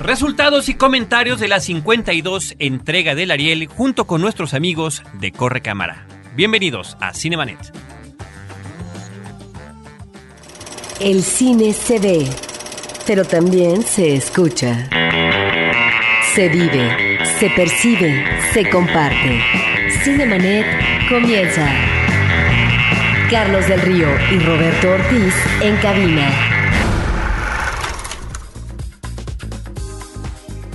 Resultados y comentarios de la 52 entrega del Ariel junto con nuestros amigos de Corre Cámara. Bienvenidos a Cinemanet. El cine se ve, pero también se escucha. Se vive, se percibe, se comparte. Cinemanet comienza. Carlos del Río y Roberto Ortiz en cabina.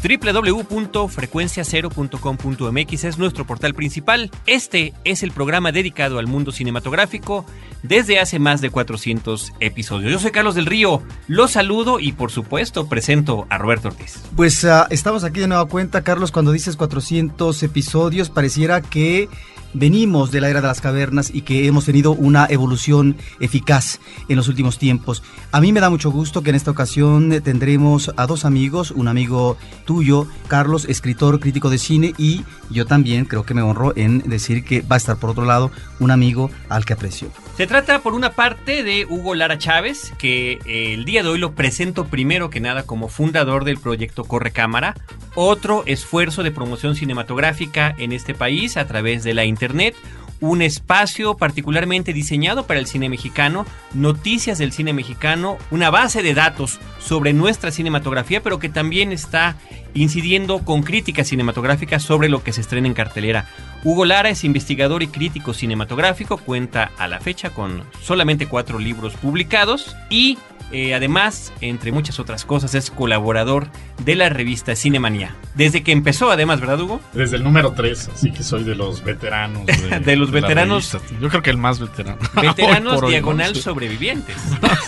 www.frecuenciacero.com.mx es nuestro portal principal. Este es el programa dedicado al mundo cinematográfico desde hace más de 400 episodios. Yo soy Carlos del Río, los saludo y por supuesto presento a Roberto Ortiz. Pues uh, estamos aquí de nueva cuenta, Carlos, cuando dices 400 episodios, pareciera que venimos de la era de las cavernas y que hemos tenido una evolución eficaz en los últimos tiempos. A mí me da mucho gusto que en esta ocasión tendremos a dos amigos, un amigo tuyo, Carlos, escritor, crítico de cine, y yo también creo que me honro en decir que va a estar por otro lado un amigo al que aprecio. Se trata por una parte de Hugo Lara Chávez, que eh, el día de hoy lo presento primero que nada como fundador del proyecto Corre Cámara, otro esfuerzo de promoción cinematográfica en este país a través de la Internet, un espacio particularmente diseñado para el cine mexicano, noticias del cine mexicano, una base de datos sobre nuestra cinematografía, pero que también está incidiendo con críticas cinematográficas sobre lo que se estrena en cartelera. Hugo Lara es investigador y crítico cinematográfico, cuenta a la fecha con solamente cuatro libros publicados y eh, además, entre muchas otras cosas, es colaborador de la revista Cinemanía. Desde que empezó, además, ¿verdad, Hugo? Desde el número 3, así que soy de los veteranos. De, de los veteranos. Yo creo que el más veterano. Veteranos diagonal hoy, sobrevivientes.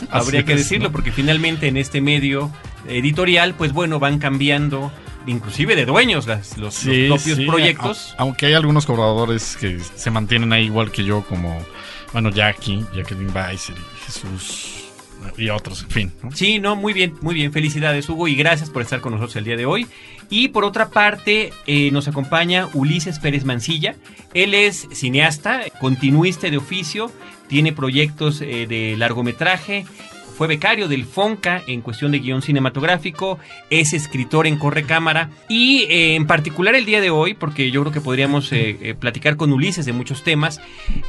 Habría que decirlo, ¿no? porque finalmente en este medio editorial, pues bueno, van cambiando inclusive de dueños las, los, sí, los, propios sí. proyectos. Aunque hay algunos colaboradores que se mantienen ahí igual que yo, como, bueno, Jackie, Jacqueline Weiser y Jesús y otros, en fin. ¿no? Sí, no, muy bien, muy bien. Felicidades, Hugo, y gracias por estar con nosotros el día de hoy. Y por otra parte, eh, nos acompaña Ulises Pérez Mancilla. Él es cineasta, continuista de oficio, tiene proyectos eh, de largometraje. Fue becario del FONCA en cuestión de guion cinematográfico, es escritor en Corre Cámara y eh, en particular el día de hoy, porque yo creo que podríamos eh, eh, platicar con Ulises de muchos temas,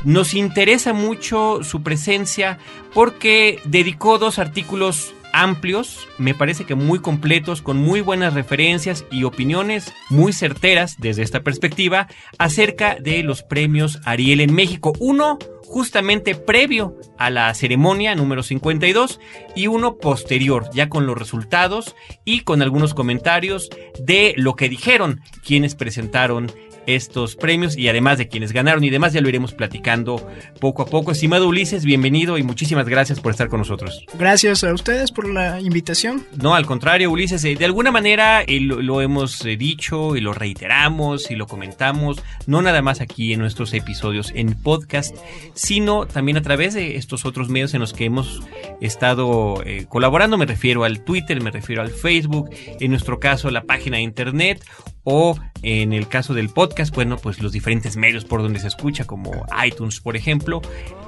nos interesa mucho su presencia porque dedicó dos artículos amplios, me parece que muy completos, con muy buenas referencias y opiniones muy certeras desde esta perspectiva acerca de los premios Ariel en México. Uno justamente previo a la ceremonia número 52 y uno posterior, ya con los resultados y con algunos comentarios de lo que dijeron quienes presentaron estos premios y además de quienes ganaron y demás ya lo iremos platicando poco a poco. Estimado Ulises, bienvenido y muchísimas gracias por estar con nosotros. Gracias a ustedes por la invitación. No, al contrario, Ulises, eh, de alguna manera eh, lo, lo, hemos eh, dicho y lo reiteramos y lo comentamos, no nada más aquí en nuestros episodios en podcast, sino también a través de estos otros medios en los que hemos estado eh, colaborando, me refiero al Twitter, me refiero al Facebook, en nuestro caso la página de internet o en el caso del podcast, bueno, pues los diferentes medios por donde se escucha, como iTunes, por ejemplo.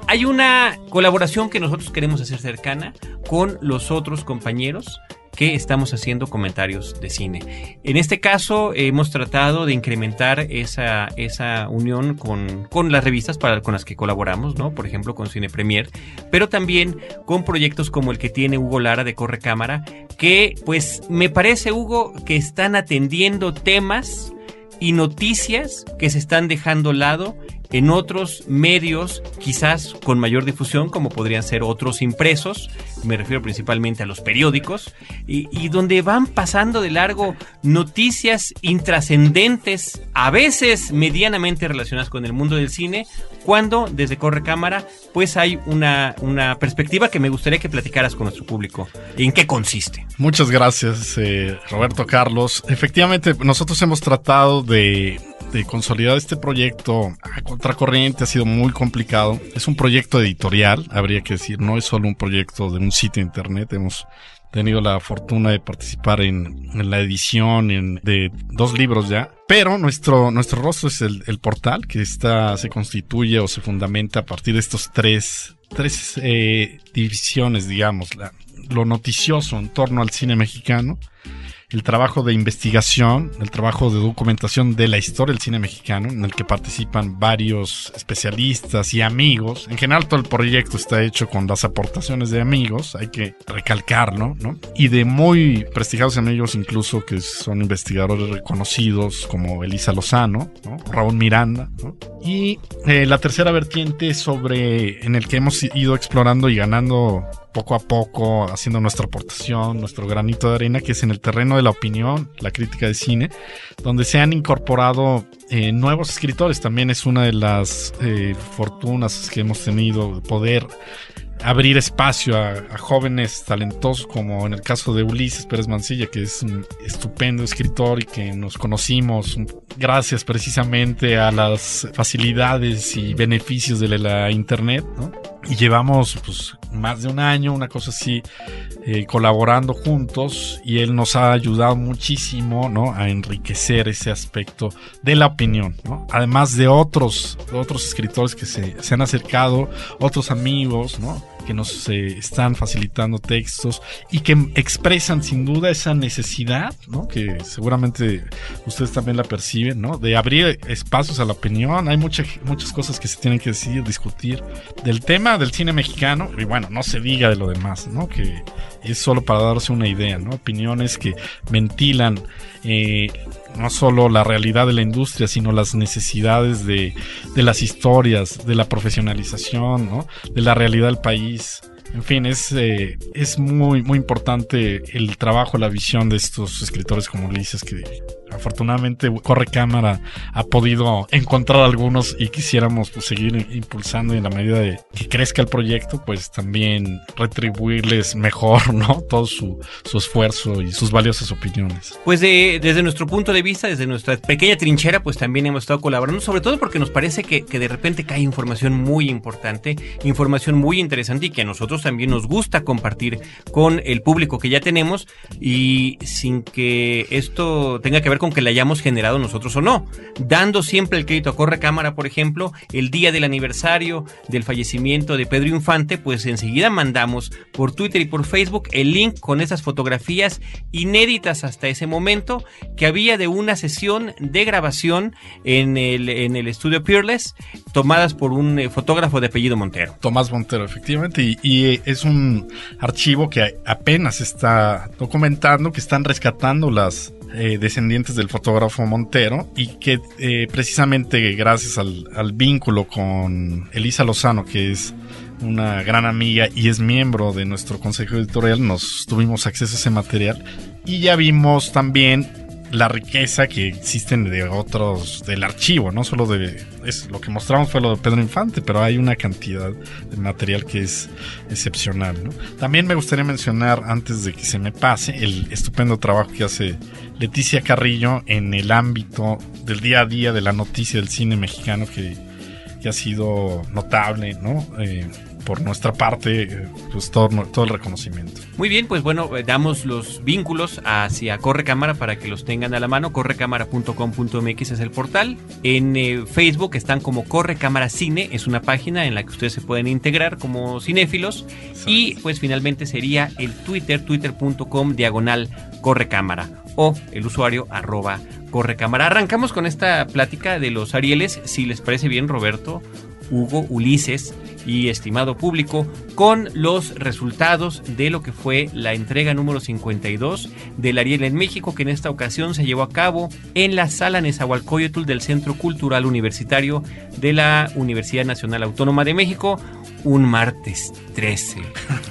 Hay una colaboración que nosotros queremos hacer cercana con los otros compañeros que estamos haciendo comentarios de cine. En este caso hemos tratado de incrementar esa, esa unión con, con las revistas para, con las que colaboramos, ¿no? Por ejemplo, con Cine Premier, pero también con proyectos como el que tiene Hugo Lara de Corre Cámara, que pues me parece, Hugo, que están atendiendo temas y noticias que se están dejando lado en otros medios quizás con mayor difusión como podrían ser otros impresos, me refiero principalmente a los periódicos, y, donde van pasando de largo noticias intrascendentes, a veces medianamente relacionadas con el mundo del cine, cuando desde Corre Cámara pues hay una, una perspectiva que me gustaría que platicaras con nuestro público. ¿En qué consiste? Muchas gracias, eh, Roberto Carlos. Efectivamente, nosotros hemos tratado de de consolidar este proyecto a contracorriente ha sido muy complicado. Es un proyecto editorial, habría que decir, no es solo un proyecto de un sitio internet. Hemos tenido la fortuna de participar en, la edición de dos libros ya. Pero nuestro, nuestro rostro es el, portal que está, se constituye o se fundamenta a partir de estos tres, tres eh, divisiones, digamos, lo noticioso en torno al cine mexicano el trabajo de investigación, el trabajo de documentación de la historia del cine mexicano, en el que participan varios especialistas y amigos. En general todo el proyecto está hecho con las aportaciones de amigos, hay que recalcarlo, ¿no? Y de muy prestigiados amigos incluso que son investigadores reconocidos como Elisa Lozano, ¿no? Raúl Miranda, ¿no? Y eh, la tercera vertiente sobre en el que hemos ido explorando y ganando poco a poco, haciendo nuestra aportación, nuestro granito de arena, que es en el terreno de la opinión, la crítica de cine, donde se han incorporado eh, nuevos escritores. También es una de las eh, fortunas que hemos tenido, poder abrir espacio a, jóvenes talentosos como en el caso de Ulises Pérez Mancilla, que es un estupendo escritor y que nos conocimos gracias precisamente a las facilidades y beneficios de la internet, Y llevamos pues, más de un año, una cosa así, eh, colaborando juntos y él nos ha ayudado muchísimo, ¿no? A enriquecer ese aspecto de la opinión, ¿no? Además de otros, otros escritores que se, se han acercado, otros amigos, ¿no? Que nos eh, están facilitando textos y que expresan sin duda esa necesidad, ¿no? Que seguramente ustedes también la perciben, ¿no? De abrir espacios a la opinión. Hay muchas muchas cosas que se tienen que decidir, discutir del tema del cine mexicano y bueno, no se diga de lo demás, ¿no? Que es solo para darse una idea, ¿no? Opiniones que ventilan eh, no solo la realidad de la industria, sino las necesidades de, de las historias, de la profesionalización, ¿no? de la realidad del país. En fin, es, eh, es muy, muy importante el trabajo, la visión de estos escritores como Ulises, que afortunadamente Corre Cámara ha podido encontrar algunos y quisiéramos pues, seguir impulsando y en la medida de que crezca el proyecto, pues también retribuirles mejor, ¿no? Todo su, su esfuerzo y sus valiosas opiniones. Pues desde nuestro punto de vista, desde nuestra pequeña trinchera, pues también hemos estado colaborando, sobre todo porque nos parece que, que de repente cae información muy importante, información muy interesante y que a nosotros también nos gusta compartir con el público que ya tenemos y sin que esto tenga que ver con que la hayamos generado nosotros o no, dando siempre el crédito a Corre Cámara, por ejemplo, el día del aniversario del fallecimiento de Pedro Infante, pues enseguida mandamos por Twitter y por Facebook el link con esas fotografías inéditas hasta ese momento que había de una sesión de grabación en el, en el estudio Peerless, tomadas por un eh, fotógrafo de apellido Montero. Tomás Montero, efectivamente, y, y es un archivo que apenas está documentando, que están rescatando las eh, descendientes del fotógrafo Montero y que eh, precisamente gracias al, vínculo con Elisa Lozano, que es una gran amiga y es miembro de nuestro consejo editorial, nos tuvimos acceso a ese material. Y ya vimos también la riqueza que existen de otros del archivo, no solo de es lo que mostramos fue lo de Pedro Infante, pero hay una cantidad de material que es excepcional, ¿no? También me gustaría mencionar antes de que se me pase el estupendo trabajo que hace Leticia Carrillo en el ámbito del día a día de la noticia del cine mexicano que, que ha sido notable, ¿no? Eh, por nuestra parte, pues todo, todo el reconocimiento. Muy bien, pues bueno, eh, damos los vínculos hacia Corre Cámara para que los tengan a la mano. Correcámara.com.mx es el portal. En eh, Facebook están como Corre Cámara Cine, es una página en la que ustedes se pueden integrar como cinéfilos. Y pues finalmente sería el Twitter, twitter.com diagonal Corre Cámara o el usuario arroba Corre Cámara. Arrancamos con esta plática de los Arieles, si les parece bien, Roberto. Hugo, Ulises y estimado público con los resultados de lo que fue la entrega número 52 del Ariel en México que en esta ocasión se llevó a cabo en la sala Nezahualcóyotl del Centro Cultural Universitario de la Universidad Nacional Autónoma de México un martes 13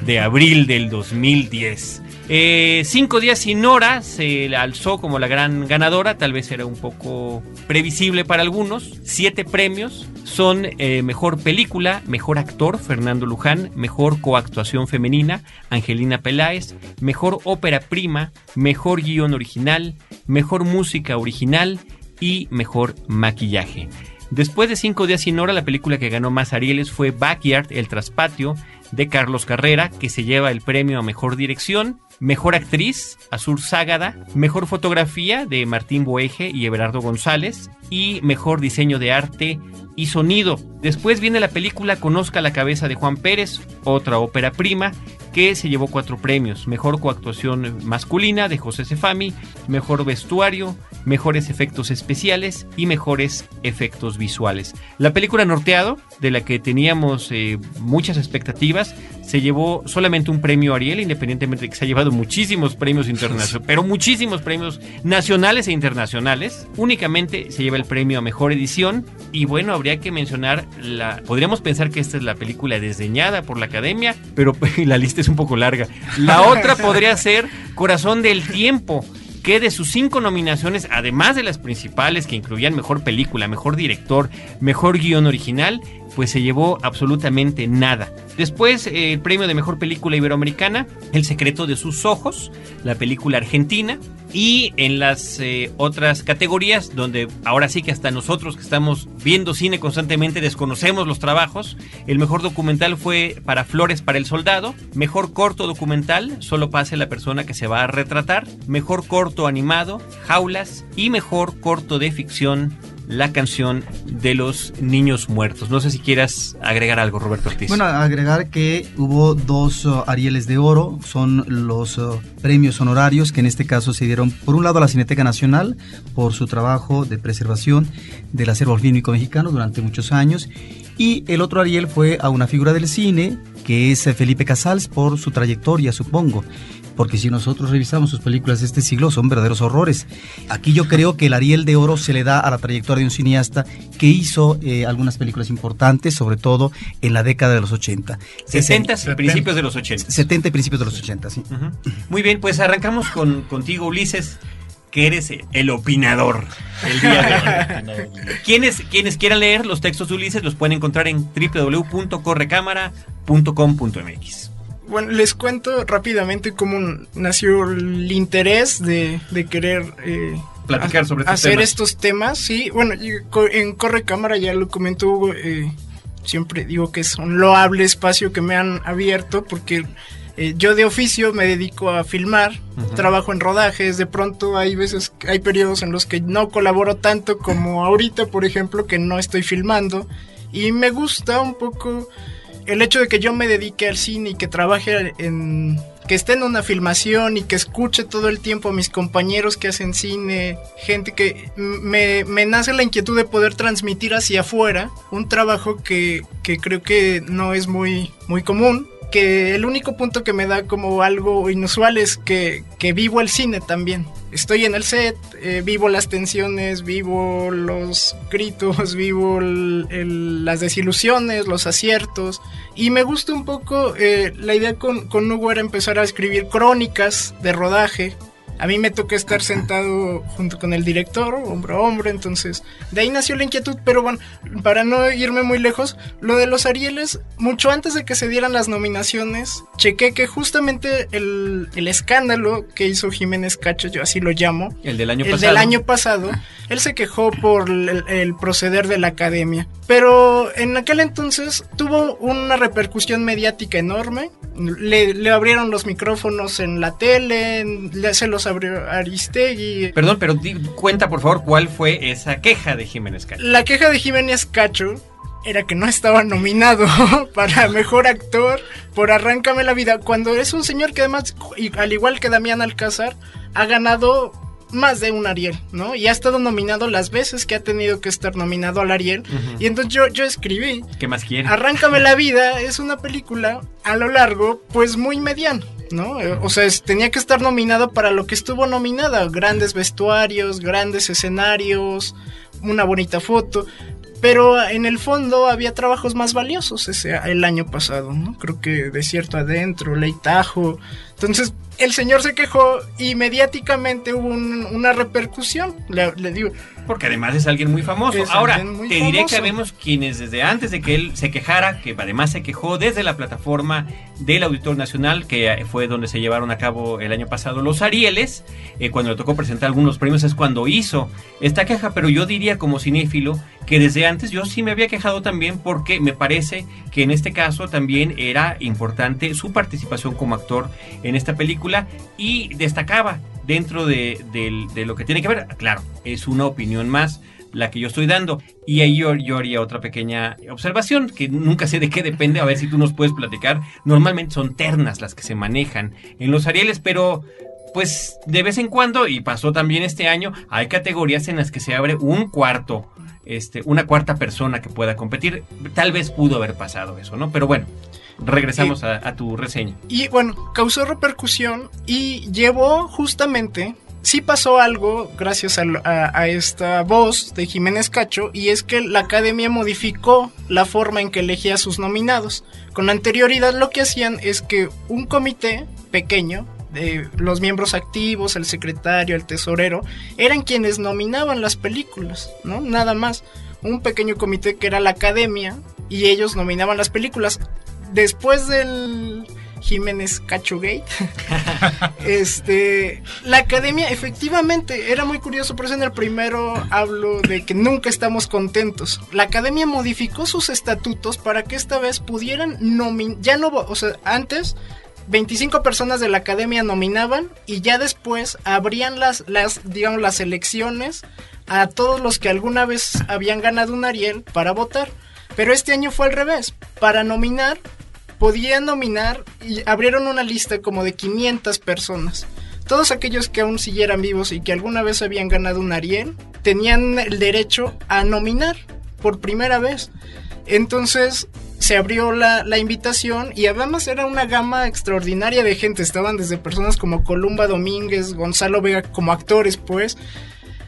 de abril del 2010. Eh, cinco días sin hora se alzó como la gran ganadora, tal vez era un poco previsible para algunos. Siete premios son eh, mejor película, mejor actor, Fernando Luján, mejor coactuación femenina, Angelina Peláez, mejor ópera prima, mejor guion original, mejor música original y mejor maquillaje. Después de cinco días sin hora, la película que ganó más Arieles fue Backyard, El Traspatio, de Carlos Carrera, que se lleva el premio a Mejor Dirección. Mejor Actriz, Azur Ságada, Mejor Fotografía de Martín Boeje y Everardo González y Mejor Diseño de Arte y sonido. Después viene la película Conozca la cabeza de Juan Pérez, otra ópera prima que se llevó cuatro premios. Mejor coactuación masculina de José Cefami, mejor vestuario, mejores efectos especiales y mejores efectos visuales. La película Norteado, de la que teníamos eh, muchas expectativas, se llevó solamente un premio Ariel, independientemente de que se ha llevado muchísimos premios internacionales, pero muchísimos premios nacionales e internacionales. Únicamente se lleva el premio a mejor edición y bueno, habría que mencionar la podríamos pensar que esta es la película desdeñada por la Academia, pero la lista es un poco larga. La otra podría ser Corazón del Tiempo, que de sus cinco nominaciones, además de las principales que incluían mejor película, mejor director, mejor guion original, pues se llevó absolutamente nada. Después, eh, el premio de mejor película iberoamericana, El secreto de sus ojos, la película argentina. Y en las eh, otras categorías, donde ahora sí que hasta nosotros que estamos viendo cine constantemente desconocemos los trabajos, el mejor documental fue para Flores para el Soldado, mejor corto documental, solo pase la persona que se va a retratar, mejor corto animado, Jaulas y mejor corto de ficción, la canción de los niños muertos. No sé si quieras agregar algo, Roberto Ortiz. Bueno, agregar que hubo dos uh, Arieles de Oro, son los uh, premios honorarios que en este caso se dieron por un lado a la Cineteca Nacional por su trabajo de preservación del acervo fílmico mexicano durante muchos años y el otro Ariel fue a una figura del cine que es Felipe Casals por su trayectoria, supongo porque si nosotros revisamos sus películas de este siglo son verdaderos horrores. Aquí yo creo que el Ariel de Oro se le da a la trayectoria de un cineasta que hizo eh, algunas películas importantes, sobre todo en la década de los 80. 60 y principios de los 80. 70 y principios de los 80, sí. Muy bien, pues arrancamos con, contigo, Ulises que eres el opinador el día de hoy. quienes, quienes quieran leer los textos de Ulises los pueden encontrar en www.correcámara.com.mx. Bueno, les cuento rápidamente cómo nació el interés de, querer eh, platicar sobre estos hacer estos temas. Sí, bueno, en Corre Cámara ya lo comentó, eh, siempre digo que es un loable espacio que me han abierto porque eh, yo de oficio me dedico a filmar, trabajo en rodajes, de pronto hay veces, hay periodos en los que no colaboro tanto como ahorita, por ejemplo, que no estoy filmando. Y me gusta un poco el hecho de que yo me dedique al cine y que trabaje en que esté en una filmación y que escuche todo el tiempo a mis compañeros que hacen cine, gente que me, me nace la inquietud de poder transmitir hacia afuera un trabajo que, que creo que no es muy, muy común que el único punto que me da como algo inusual es que, vivo el cine también. Estoy en el set, eh, vivo las tensiones, vivo los gritos, vivo las desilusiones, los aciertos. Y me gusta un poco, eh, la idea con, con Hugo era empezar a escribir crónicas de rodaje a mí me toca estar sentado junto con el director, hombro a hombro, entonces de ahí nació la inquietud, pero bueno, para no irme muy lejos, lo de los Arieles, mucho antes de que se dieran las nominaciones, chequé que justamente el, escándalo que hizo Jiménez Cacho, yo así lo llamo, el del año el pasado, del año pasado él se quejó por el proceder de la academia, pero en aquel entonces tuvo una repercusión mediática enorme, le, abrieron los micrófonos en la tele, se los abrió Aristegui. Perdón, pero cuenta por favor cuál fue esa queja de Jiménez Cacho. La queja de Jiménez Cacho era que no estaba nominado para mejor actor por Arráncame la vida, cuando es un señor que además, al igual que Damián Alcázar, ha ganado más de un Ariel, ¿no? Y ha estado nominado las veces que ha tenido que estar nominado al Ariel. Y entonces yo, yo escribí. ¿Qué más quiere? Arráncame la vida es una película a lo largo, pues muy mediano. ¿No? O sea, tenía que estar nominado para lo que estuvo nominada, grandes vestuarios, grandes escenarios, una bonita foto, pero en el fondo había trabajos más valiosos ese el año pasado, ¿no? Creo que Desierto Adentro, Ley Tajo. Entonces, el señor se quejó y mediáticamente hubo una repercusión. Le, digo. Porque además es alguien muy famoso. Ahora, te diré que habemos quienes desde antes de que él se quejara, que además se quejó desde la plataforma del Auditor Nacional, que fue donde se llevaron a cabo el año pasado los Arieles, eh, cuando le tocó presentar algunos premios, es cuando hizo esta queja. Pero yo diría como cinéfilo que desde antes yo sí me había quejado también porque me parece que en este caso también era importante su participación como actor en esta película y destacaba dentro de, lo que tiene que ver, claro, es una opinión más, la que yo estoy dando. Y ahí yo, yo haría otra pequeña observación, que nunca sé de qué depende, a ver si tú nos puedes platicar. Normalmente son ternas las que se manejan en los Arieles, pero pues de vez en cuando, y pasó también este año, hay categorías en las que se abre un cuarto, este, una cuarta persona que pueda competir. Tal vez pudo haber pasado eso, ¿no? Pero bueno, regresamos a, a tu reseña. Y bueno, causó repercusión y llevó justamente sí pasó algo gracias a, a, a, esta voz de Jiménez Cacho y es que la academia modificó la forma en que elegía a sus nominados. Con anterioridad lo que hacían es que un comité pequeño de los miembros activos, el secretario, el tesorero, eran quienes nominaban las películas, ¿no? Nada más. Un pequeño comité que era la academia y ellos nominaban las películas. Después del Jiménez Cachogate. este, la academia efectivamente era muy curioso, por eso en el primero hablo de que nunca estamos contentos. La academia modificó sus estatutos para que esta vez pudieran nominar, ya no, o sea, antes 25 personas de la academia nominaban y ya después abrían las, las, digamos, las elecciones a todos los que alguna vez habían ganado un Ariel para votar. Pero este año fue al revés. Para nominar podían nominar y abrieron una lista como de 500 personas. Todos aquellos que aún siguieran vivos y que alguna vez habían ganado un Ariel tenían el derecho a nominar por primera vez. Entonces se abrió la, la, invitación y además era una gama extraordinaria de gente. Estaban desde personas como Columba Domínguez, Gonzalo Vega como actores, pues,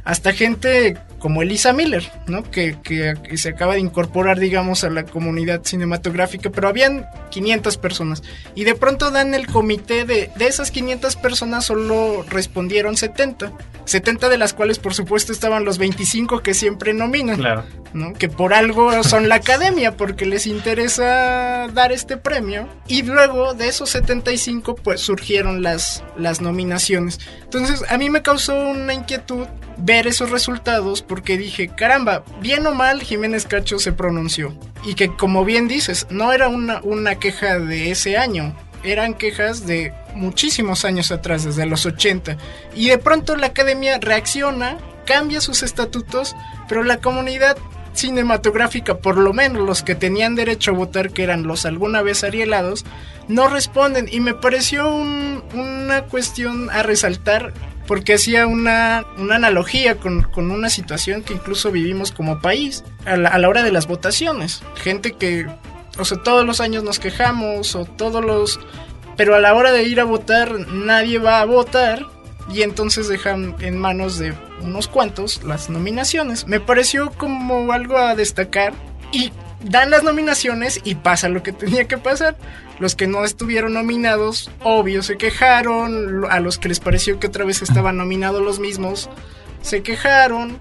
hasta gente como Elisa Miller, ¿no? Que, que, que, se acaba de incorporar, digamos, a la comunidad cinematográfica, pero habían 500 personas. Y de pronto dan el comité de, de esas 500 personas, solo respondieron 70. 70 de las cuales, por supuesto, estaban los 25 que siempre nominan. Claro. ¿no? Que por algo son la academia, porque les interesa dar este premio. Y luego de esos 75, pues surgieron las, las nominaciones. Entonces, a mí me causó una inquietud ver esos resultados porque dije, caramba, bien o mal Jiménez Cacho se pronunció. Y que como bien dices, no era una, una queja de ese año, eran quejas de muchísimos años atrás, desde los 80. Y de pronto la academia reacciona, cambia sus estatutos, pero la comunidad cinematográfica, por lo menos los que tenían derecho a votar, que eran los alguna vez arielados, no responden. Y me pareció un, una cuestión a resaltar porque hacía una, una analogía con, con, una situación que incluso vivimos como país a la, a la, hora de las votaciones. Gente que, o sea, todos los años nos quejamos o todos los... Pero a la hora de ir a votar nadie va a votar y entonces dejan en manos de unos cuantos las nominaciones. Me pareció como algo a destacar y dan las nominaciones y pasa lo que tenía que pasar. Los que no estuvieron nominados, obvio, se quejaron. A los que les pareció que otra vez estaban nominados los mismos, se quejaron.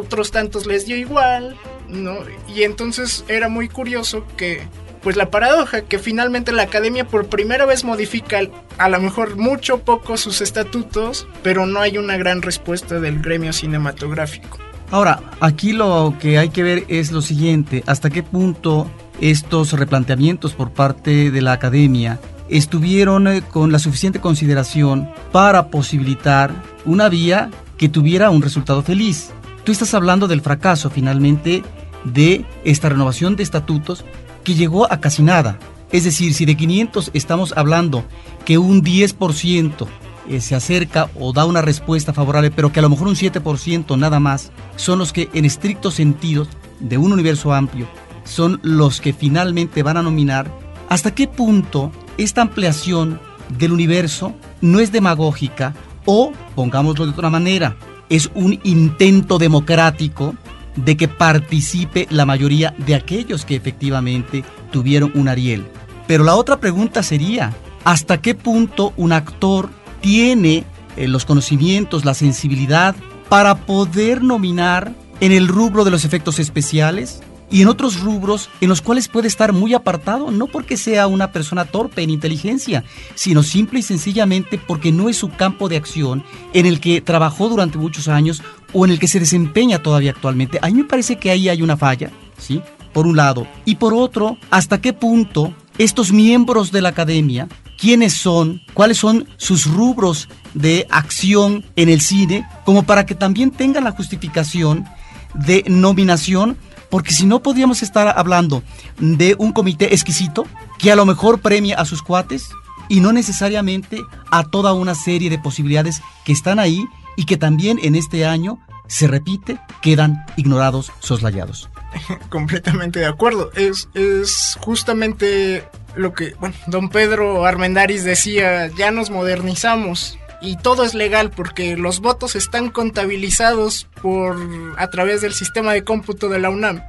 Otros tantos les dio igual, ¿no? Y entonces era muy curioso que, pues la paradoja, que finalmente la academia por primera vez modifica a lo mejor mucho poco sus estatutos, pero no hay una gran respuesta del gremio cinematográfico. Ahora, aquí lo que hay que ver es lo siguiente, hasta qué punto estos replanteamientos por parte de la academia estuvieron eh, con la suficiente consideración para posibilitar una vía que tuviera un resultado feliz. Tú estás hablando del fracaso finalmente de esta renovación de estatutos que llegó a casi nada. Es decir, si de 500 estamos hablando que un 10% eh, se acerca o da una respuesta favorable, pero que a lo mejor un 7% nada más son los que en estricto sentido de un universo amplio son los que finalmente van a nominar, ¿hasta qué punto esta ampliación del universo no es demagógica o, pongámoslo de otra manera, es un intento democrático de que participe la mayoría de aquellos que efectivamente tuvieron un Ariel? Pero la otra pregunta sería, ¿hasta qué punto un actor tiene eh, los conocimientos, la sensibilidad para poder nominar en el rubro de los efectos especiales y en otros rubros en los cuales puede estar muy apartado, no porque sea una persona torpe en inteligencia, sino simple y sencillamente porque no es su campo de acción en el que trabajó durante muchos años o en el que se desempeña todavía actualmente. A mí me parece que ahí hay una falla, ¿sí? Por un lado. Y por otro, ¿hasta qué punto estos miembros de la academia quiénes son, cuáles son sus rubros de acción en el cine, como para que también tengan la justificación de nominación, porque si no podríamos estar hablando de un comité exquisito que a lo mejor premia a sus cuates y no necesariamente a toda una serie de posibilidades que están ahí y que también en este año se repite, quedan ignorados, soslayados. Completamente de acuerdo. Es, es justamente lo que, bueno, don Pedro Armendaris decía, ya nos modernizamos y todo es legal porque los votos están contabilizados por a través del sistema de cómputo de la UNAM.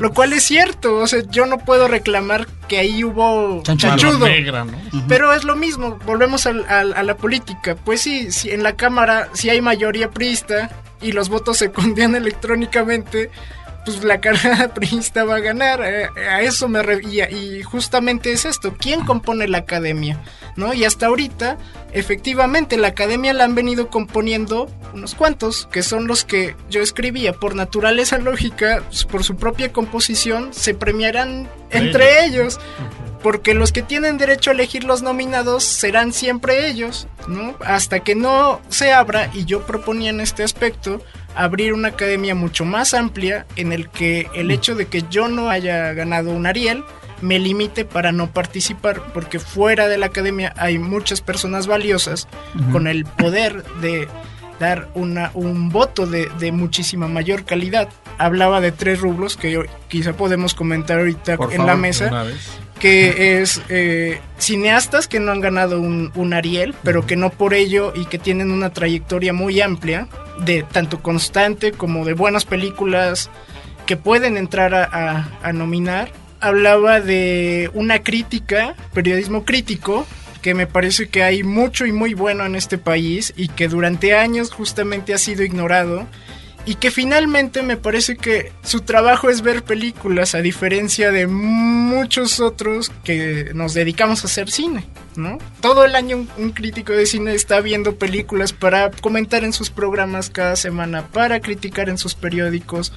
Lo cual es cierto, o sea, yo no puedo reclamar que ahí hubo chanchudo. Pero es lo mismo, volvemos a, la política. Pues sí, si en la Cámara, si hay mayoría priista y los votos se condenan electrónicamente, pues la carrera priista va a ganar. Eh, a eso me reía. Y justamente es esto. ¿Quién compone la academia? ¿No? Y hasta ahorita, efectivamente, la academia la han venido componiendo unos cuantos, que son los que yo escribía. Por naturaleza lógica, pues, por su propia composición, se premiarán entre ellos. Porque los que tienen derecho a elegir los nominados serán siempre ellos, ¿no? Hasta que no se abra, y yo proponía en este aspecto, abrir una academia mucho más amplia en el que el mm. hecho de que yo no haya ganado un Ariel me limite para no participar porque fuera de la academia hay muchas personas valiosas con el poder de dar una, un voto de, de, muchísima mayor calidad. Hablaba de tres rublos que quizá podemos comentar ahorita en la mesa que es eh, cineastas que no han ganado un, Ariel, pero que no por ello y que tienen una trayectoria muy amplia, de tanto constante como de buenas películas que pueden entrar a, nominar. Hablaba de una crítica, periodismo crítico, que me parece que hay mucho y muy bueno en este país y que durante años justamente ha sido ignorado y que finalmente me parece que su trabajo es ver películas a diferencia de muchos otros que nos dedicamos a hacer cine, ¿no? Todo el año un, crítico de cine está viendo películas para comentar en sus programas cada semana, para criticar en sus periódicos,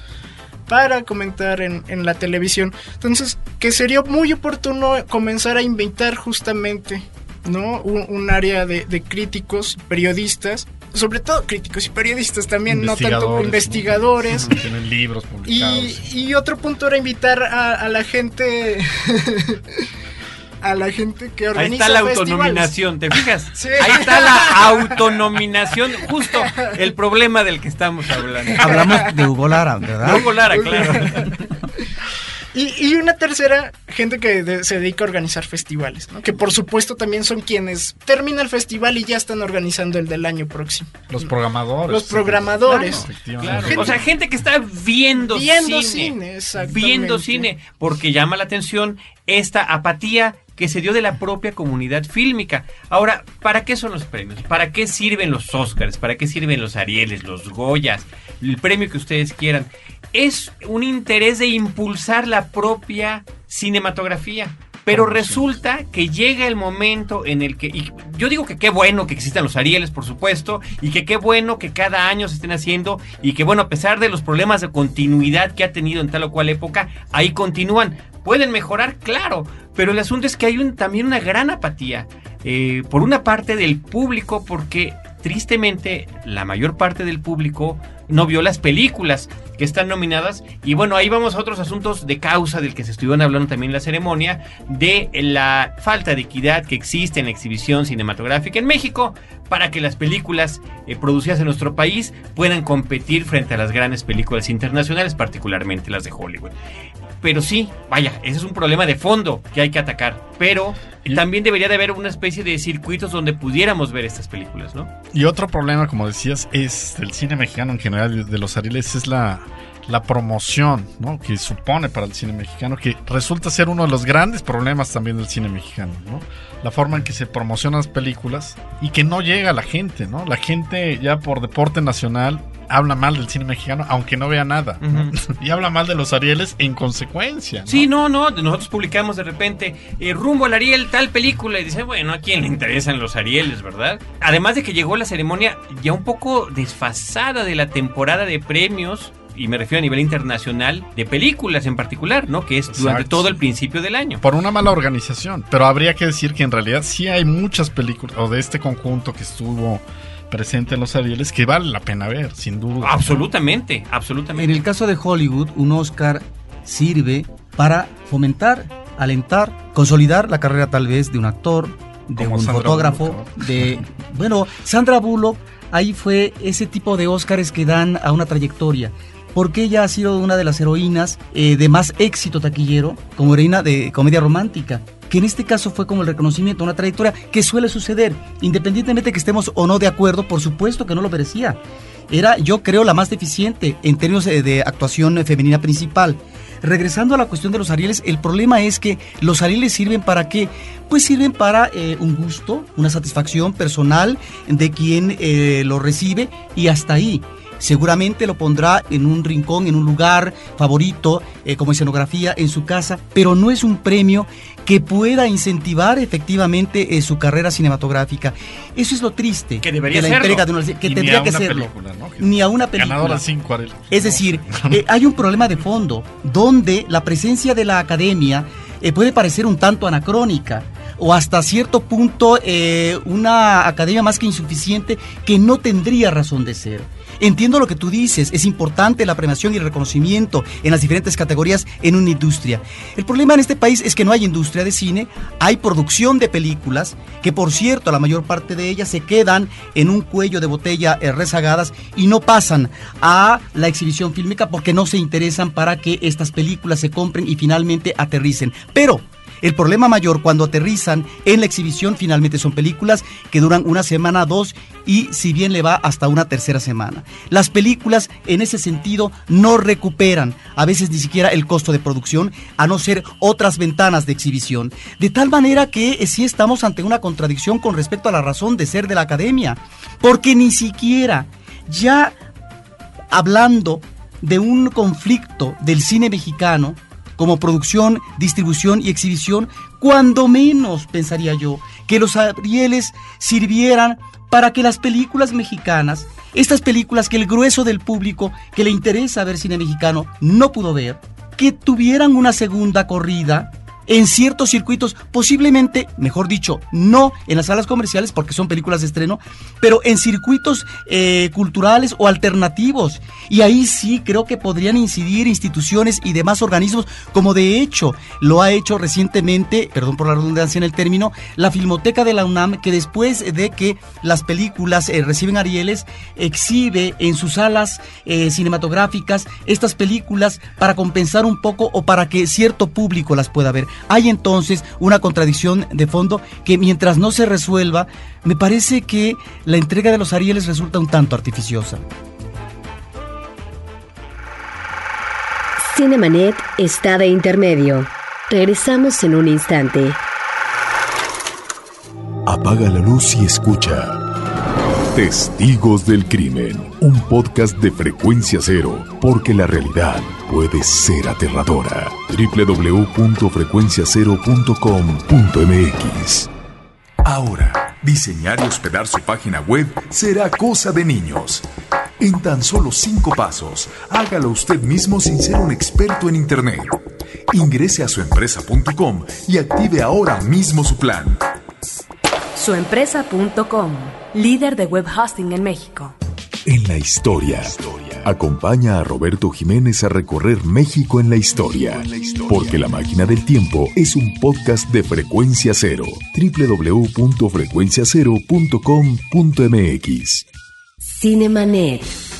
para comentar en, la televisión. Entonces, que sería muy oportuno comenzar a inventar justamente ¿no? Un, área de, de, críticos, periodistas, sobre todo críticos y periodistas también, no tanto investigadores. Tienen libros publicados. Y, otro punto era invitar a, la gente. a la gente que organiza. Ahí está la autonominación, ¿te fijas? Ahí está la autonominación, justo el problema del que estamos hablando. Hablamos de Hugo Lara, ¿verdad? Hugo Lara, claro. Y, una tercera, gente que se dedica a organizar festivales, que por supuesto también son quienes termina el festival y ya están organizando el del año próximo. Los programadores. Los programadores. o sea, gente que está viendo, viendo cine. cine viendo cine, porque llama la atención esta apatía que se dio de la propia comunidad fílmica. Ahora, ¿para qué son los premios? ¿Para qué sirven los Oscars? ¿Para qué sirven los Arieles, los Goyas? El premio que ustedes quieran es un interés de impulsar la propia cinematografía. Pero resulta que llega el momento en el que, y yo digo que qué bueno que existan los Arieles, por supuesto, y que qué bueno que cada año se estén haciendo, y que bueno, a pesar de los problemas de continuidad que ha tenido en tal o cual época, ahí continúan. ¿Pueden mejorar? Claro, pero el asunto es que hay un, también una gran apatía, eh, por una parte del público, porque tristemente la mayor parte del público no vio las películas que están nominadas. Y bueno, ahí vamos a otros asuntos de causa del que se estuvieron hablando también en la ceremonia, de la falta de equidad que existe en la exhibición cinematográfica en México para que las películas eh, producidas en nuestro país puedan competir frente a las grandes películas internacionales, particularmente las de Hollywood. Pero sí, vaya, ese es un problema de fondo que hay que atacar. Pero también debería de haber una especie de circuitos donde pudiéramos ver estas películas, ¿no? Y otro problema, como decías, es el cine mexicano en general, de los Ariles, es la, la promoción ¿no? que supone para el cine mexicano, que resulta ser uno de los grandes problemas también del cine mexicano, ¿no? La forma en que se promocionan las películas y que no llega a la gente, ¿no? La gente ya por deporte nacional habla mal del cine mexicano, aunque no vea nada. y habla mal de los Arieles en consecuencia. Sí, no, no. Nosotros publicamos de repente eh, rumbo al Ariel tal película y dice, bueno, ¿a quién le interesan los Arieles, verdad? Además de que llegó la ceremonia ya un poco desfasada de la temporada de premios y me refiero a nivel internacional, de películas en particular, ¿no? Que es durante todo el principio del año. Por una mala organización. Pero habría que decir que en realidad sí hay muchas películas, o de este conjunto que estuvo presente en los Arieles que vale la pena ver, sin duda. Absolutamente, absolutamente. En el caso de Hollywood, un Oscar sirve para fomentar, alentar, consolidar la carrera tal vez de un actor, de Como un Sandra fotógrafo, Bullock, de... Bueno, Sandra Bullock, ahí fue ese tipo de Oscars que dan a una trayectoria. Porque ella ha sido una de las heroínas eh, de más éxito taquillero como heroína de comedia romántica. Que en este caso fue como el reconocimiento, una trayectoria que suele suceder, independientemente de que estemos o no de acuerdo, por supuesto que no lo merecía. Era, yo creo, la más deficiente en términos eh, de actuación eh, femenina principal. Regresando a la cuestión de los Arieles, el problema es que los Arieles sirven para qué? Pues sirven para un gusto, una satisfacción personal de quien lo recibe y hasta ahí. Seguramente lo pondrá en un rincón, en un lugar favorito, eh, como escenografía, en su casa, pero no es un premio que pueda incentivar efectivamente eh, su carrera cinematográfica. Eso es lo triste. Que debería de la serlo. entrega de una- que Y tendría a que serlo. Ni a una película. Ganadora cinco. Es decir, eh, hay un problema de fondo donde la presencia de la academia puede parecer un tanto anacrónica o hasta cierto punto eh, una academia más que insuficiente que no tendría razón de ser. Entiendo lo que tú dices, es importante la premiación y el reconocimiento en las diferentes categorías en una industria. El problema en este país es que no hay industria de cine, hay producción de películas, que por cierto la mayor parte de ellas se quedan en un cuello de botella eh, rezagadas y no pasan a la exhibición fílmica porque no se interesan para que estas películas se compren y finalmente aterricen. Pero el problema mayor cuando aterrizan en la exhibición finalmente son películas que duran una semana, dos y si bien le va hasta una tercera semana. Las películas en ese sentido no recuperan a veces ni siquiera el costo de producción a no ser otras ventanas de exhibición. De tal manera que eh, sí estamos ante una contradicción con respecto a la razón de ser de la academia. Porque ni siquiera ya hablando de un conflicto del cine mexicano como producción, distribución y exhibición, cuando menos pensaría yo que los Arieles sirvieran para que las películas mexicanas, estas películas que el grueso del público que le interesa ver cine mexicano no pudo ver, que tuvieran una segunda corrida en ciertos circuitos, posiblemente, mejor dicho, no en las salas comerciales porque son películas de estreno, pero en circuitos eh, culturales o alternativos. Y ahí sí creo que podrían incidir instituciones y demás organismos, como de hecho lo ha hecho recientemente, perdón por la redundancia en el término, la Filmoteca de la UNAM, que después de que las películas eh, reciben Arieles, exhibe en sus salas eh, cinematográficas estas películas para compensar un poco o para que cierto público las pueda ver. Hay entonces una contradicción de fondo que mientras no se resuelva, me parece que la entrega de los Arieles resulta un tanto artificiosa. Cinemanet está de intermedio. Regresamos en un instante. Apaga la luz y escucha. Testigos del Crimen, un podcast de frecuencia cero, porque la realidad puede ser aterradora. www.frecuenciacero.com.mx Ahora, diseñar y hospedar su página web será cosa de niños. En tan solo cinco pasos, hágalo usted mismo sin ser un experto en Internet. Ingrese a suempresa.com y active ahora mismo su plan. Suempresa.com, líder de web hosting en México. En la historia. Acompaña a Roberto Jiménez a recorrer México en la historia. Porque La Máquina del Tiempo es un podcast de frecuencia cero. www.frecuenciacero.com.mx Cinemanet.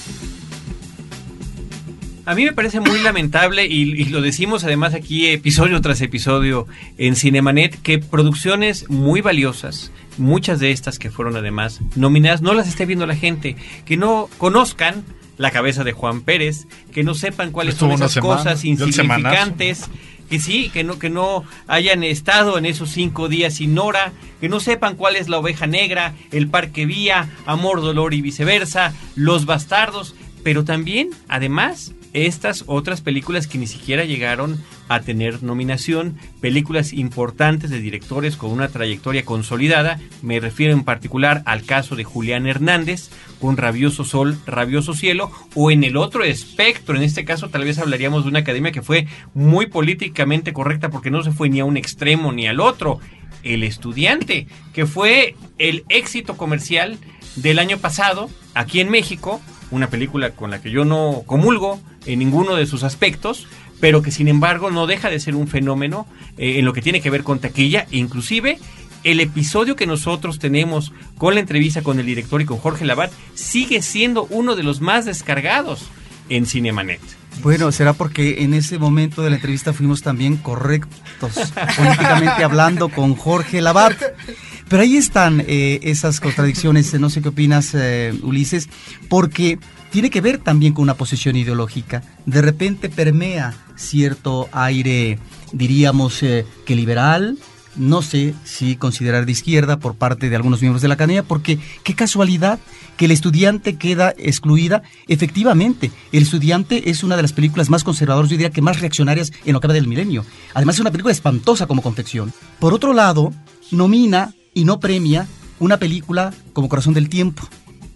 A mí me parece muy lamentable y, y lo decimos además aquí episodio tras episodio en Cinemanet que producciones muy valiosas, muchas de estas que fueron además nominadas, no las esté viendo la gente, que no conozcan la cabeza de Juan Pérez, que no sepan cuáles Estuvo son esas semana, cosas insignificantes, que sí, que no, que no hayan estado en esos cinco días sin Nora, que no sepan cuál es la oveja negra, el parque vía, amor, dolor y viceversa, los bastardos, pero también, además, estas otras películas que ni siquiera llegaron a tener nominación, películas importantes de directores con una trayectoria consolidada, me refiero en particular al caso de Julián Hernández con Rabioso Sol, Rabioso Cielo, o en el otro espectro, en este caso tal vez hablaríamos de una academia que fue muy políticamente correcta porque no se fue ni a un extremo ni al otro, El Estudiante, que fue el éxito comercial del año pasado, aquí en México, una película con la que yo no comulgo en ninguno de sus aspectos, pero que sin embargo no deja de ser un fenómeno eh, en lo que tiene que ver con taquilla, inclusive el episodio que nosotros tenemos con la entrevista con el director y con Jorge Labat sigue siendo uno de los más descargados en Cinemanet. Bueno, será porque en ese momento de la entrevista fuimos también correctos, políticamente hablando, con Jorge Labat. Pero ahí están eh, esas contradicciones, no sé qué opinas, eh, Ulises, porque tiene que ver también con una posición ideológica. De repente permea cierto aire, diríamos eh, que liberal, no sé si considerar de izquierda por parte de algunos miembros de la academia, porque qué casualidad que el estudiante queda excluida. Efectivamente, el estudiante es una de las películas más conservadoras, yo diría que más reaccionarias en lo que va del milenio. Además es una película espantosa como confección. Por otro lado, nomina y no premia una película como Corazón del Tiempo,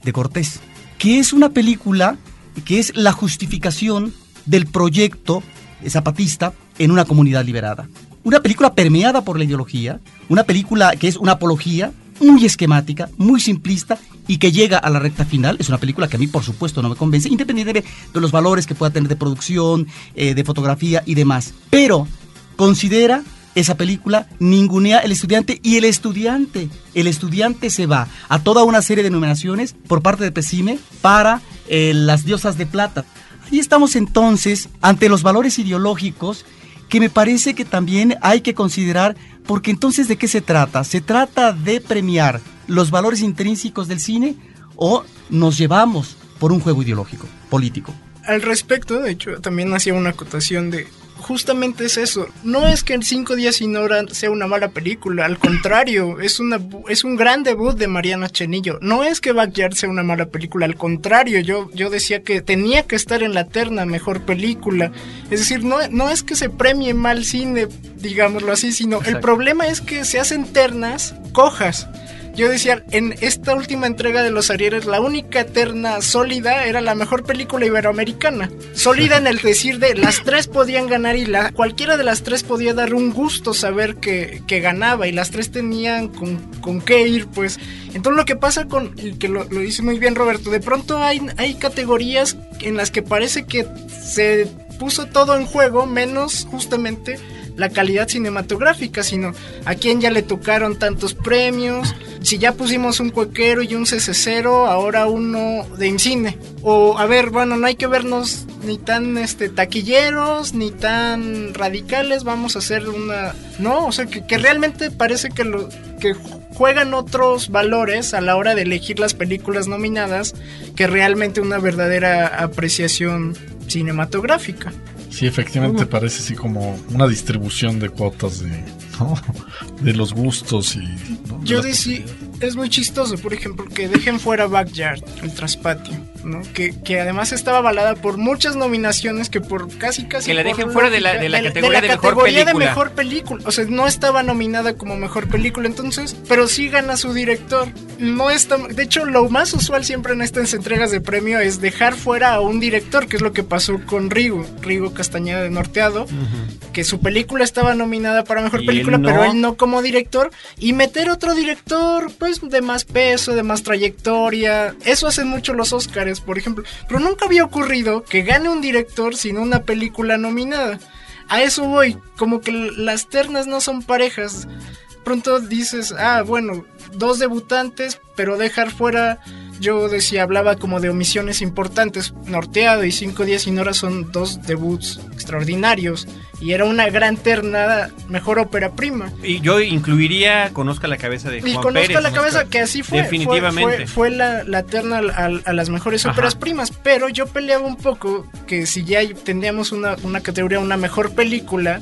de Cortés, que es una película que es la justificación del proyecto zapatista en una comunidad liberada. Una película permeada por la ideología, una película que es una apología muy esquemática, muy simplista y que llega a la recta final. Es una película que a mí, por supuesto, no me convence, independientemente de los valores que pueda tener de producción, eh, de fotografía y demás. Pero considera esa película, ningunea el estudiante y el estudiante, el estudiante se va a toda una serie de nominaciones por parte de Pesime para eh, las diosas de plata. Ahí estamos entonces ante los valores ideológicos que me parece que también hay que considerar, porque entonces ¿de qué se trata? ¿Se trata de premiar los valores intrínsecos del cine o nos llevamos por un juego ideológico, político? Al respecto, de hecho, también hacía una acotación de justamente es eso. No es que en Cinco días sin hora sea una mala película, al contrario, es, una, es un gran debut de Mariana Chenillo. No es que Backyard sea una mala película, al contrario, yo, yo decía que tenía que estar en la terna mejor película. Es decir, no, no es que se premie mal cine, digámoslo así, sino el problema es que se hacen ternas cojas yo decía, en esta última entrega de los Arieres, la única terna sólida era la mejor película iberoamericana. Sólida en el decir de las tres podían ganar y la, cualquiera de las tres podía dar un gusto saber que, ganaba y las tres tenían con, con, qué ir, pues. Entonces lo que pasa con, y que lo, lo dice muy bien Roberto, de pronto hay, hay categorías en las que parece que se puso todo en juego, menos justamente la calidad cinematográfica, sino a quién ya le tocaron tantos premios. Si ya pusimos un cuequero y un CC0, ahora uno de IMCINE. O, a ver, bueno, no hay que vernos ni tan este, taquilleros, ni tan radicales, vamos a hacer una... No, o sea, que, realmente parece que, lo, que juegan otros valores a la hora de elegir las películas nominadas que realmente una verdadera apreciación cinematográfica. Sí, efectivamente parece así como una distribución de cuotas de, de los gustos y... Yo decía, es muy chistoso, por ejemplo, que dejen fuera Backyard, el traspatio, ¿no? Que, que además estaba avalada por muchas nominaciones que por casi casi... Que la dejen fuera de la, de la categoría, de, mejor película. de mejor película. O sea, no estaba nominada como mejor película, entonces, pero sí gana su director. No está, de hecho, lo más usual siempre en estas entregas de premio es dejar fuera a un director, que es lo que pasó con Rigo, Rigo Castañeda de Norteado, que su película estaba nominada para mejor película, pero él no como director, y meter otro director, pues de más peso, de más trayectoria. Eso hacen mucho los Oscars, por ejemplo. Pero nunca había ocurrido que gane un director sin una película nominada. A eso voy, como que las ternas no son parejas. Pronto dices, ah, bueno, dos debutantes, pero dejar fuera yo decía, hablaba como de omisiones importantes. Norteado y Cinco días sin horas son dos debuts extraordinarios. Y era una gran terna, mejor ópera prima. Y yo incluiría Conozca la cabeza de Juan Y Conozca la cabeza, que así fue. Definitivamente. Fue, la, la, terna a, las mejores óperas primas. Pero yo peleaba un poco que si ya tendríamos una, una categoría, una mejor película